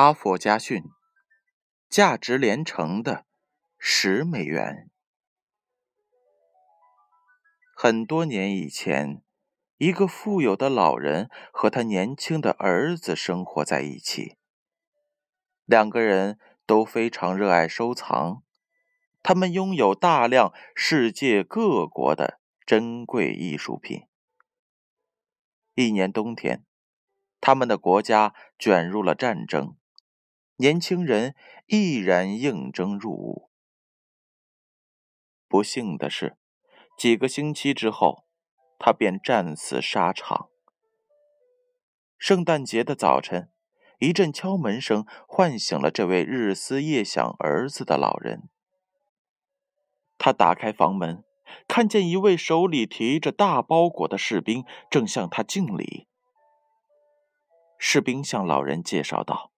哈佛家训，价值连城的十美元。很多年以前，一个富有的老人和他年轻的儿子生活在一起。两个人都非常热爱收藏，他们拥有大量世界各国的珍贵艺术品。一年冬天，他们的国家卷入了战争。年轻人毅然应征入伍。不幸的是，几个星期之后，他便战死沙场。圣诞节的早晨，一阵敲门声唤醒了这位日思夜想儿子的老人。他打开房门，看见一位手里提着大包裹的士兵正向他敬礼。士兵向老人介绍道。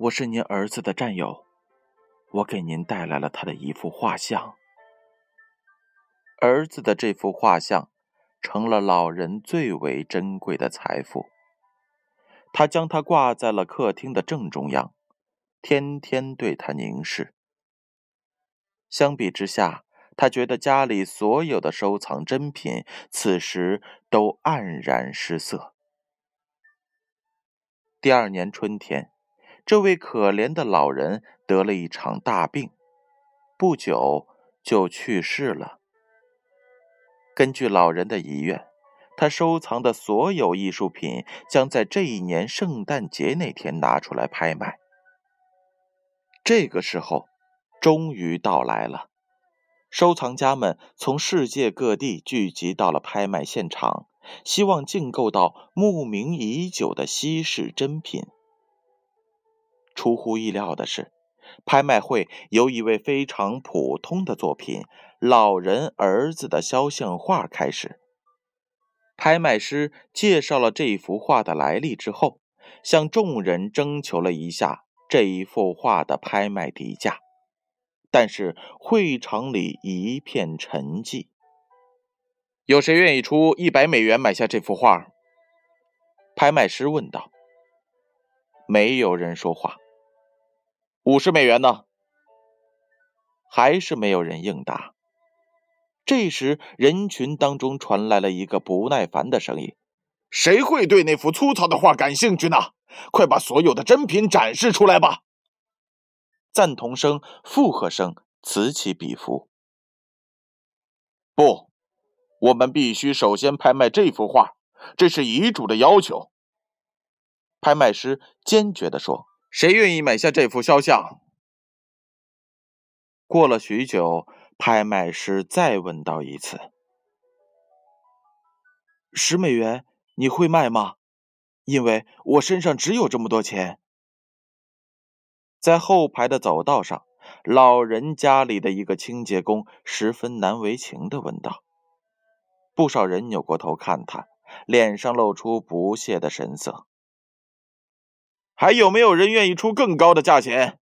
我是您儿子的战友，我给您带来了他的一幅画像。儿子的这幅画像成了老人最为珍贵的财富。他将它挂在了客厅的正中央，天天对他凝视。相比之下，他觉得家里所有的收藏珍品此时都黯然失色。第二年春天。这位可怜的老人得了一场大病，不久就去世了。根据老人的遗愿，他收藏的所有艺术品将在这一年圣诞节那天拿出来拍卖。这个时候终于到来了，收藏家们从世界各地聚集到了拍卖现场，希望竞购到慕名已久的稀世珍品。出乎意料的是，拍卖会由一位非常普通的作品——老人儿子的肖像画开始。拍卖师介绍了这幅画的来历之后，向众人征求了一下这一幅画的拍卖底价，但是会场里一片沉寂。有谁愿意出一百美元买下这幅画？拍卖师问道。没有人说话。五十美元呢？还是没有人应答。这时，人群当中传来了一个不耐烦的声音：“谁会对那幅粗糙的画感兴趣呢？快把所有的珍品展示出来吧！”赞同声、附和声此起彼伏。不，我们必须首先拍卖这幅画，这是遗嘱的要求。”拍卖师坚决地说。谁愿意买下这幅肖像？过了许久，拍卖师再问到一次：“十美元，你会卖吗？因为我身上只有这么多钱。”在后排的走道上，老人家里的一个清洁工十分难为情的问道。不少人扭过头看他，脸上露出不屑的神色。还有没有人愿意出更高的价钱？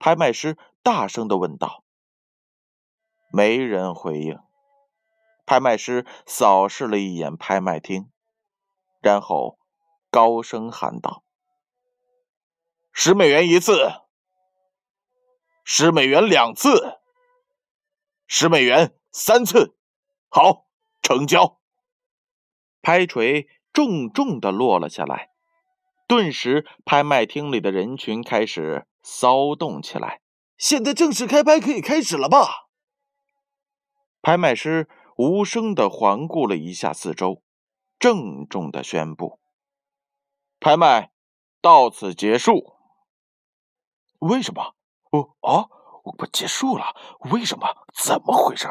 拍卖师大声的问道。没人回应。拍卖师扫视了一眼拍卖厅，然后高声喊道：“十美元一次，十美元两次，十美元三次，好，成交。”拍锤重重的落了下来。顿时，拍卖厅里的人群开始骚动起来。现在正式开拍，可以开始了吧？拍卖师无声的环顾了一下四周，郑重的宣布：“拍卖到此结束。”为什么？哦啊，我结束了？为什么？怎么回事？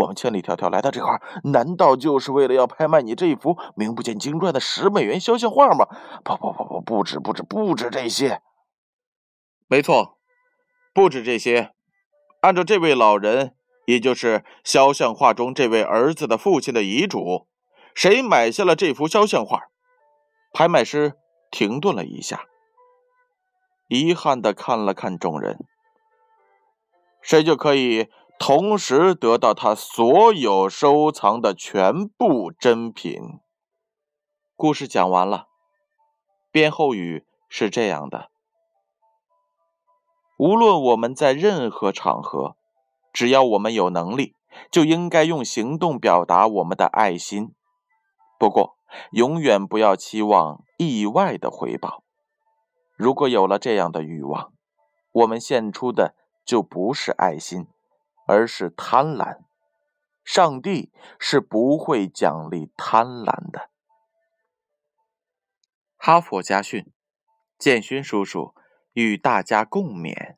我们千里迢迢来到这块，难道就是为了要拍卖你这一幅名不见经传的十美元肖像画吗？不不不不，不止不止不止这些。没错，不止这些。按照这位老人，也就是肖像画中这位儿子的父亲的遗嘱，谁买下了这幅肖像画？拍卖师停顿了一下，遗憾的看了看众人，谁就可以。同时得到他所有收藏的全部珍品。故事讲完了。编后语是这样的：无论我们在任何场合，只要我们有能力，就应该用行动表达我们的爱心。不过，永远不要期望意外的回报。如果有了这样的欲望，我们献出的就不是爱心，而是贪婪。上帝是不会奖励贪婪的。哈佛家训，建勋叔叔与大家共勉。